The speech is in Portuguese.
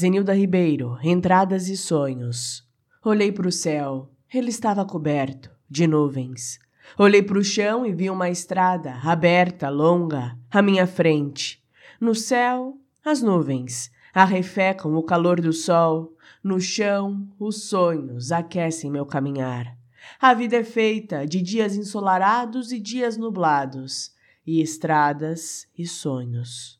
Zenilda Ribeiro, Entradas e Sonhos. Olhei para o céu, ele estava coberto de nuvens. Olhei para o chão e vi uma estrada aberta, longa, à minha frente. No céu, as nuvens arrefecam o calor do sol. No chão, os sonhos aquecem meu caminhar. A vida é feita de dias ensolarados e dias nublados, e estradas e sonhos.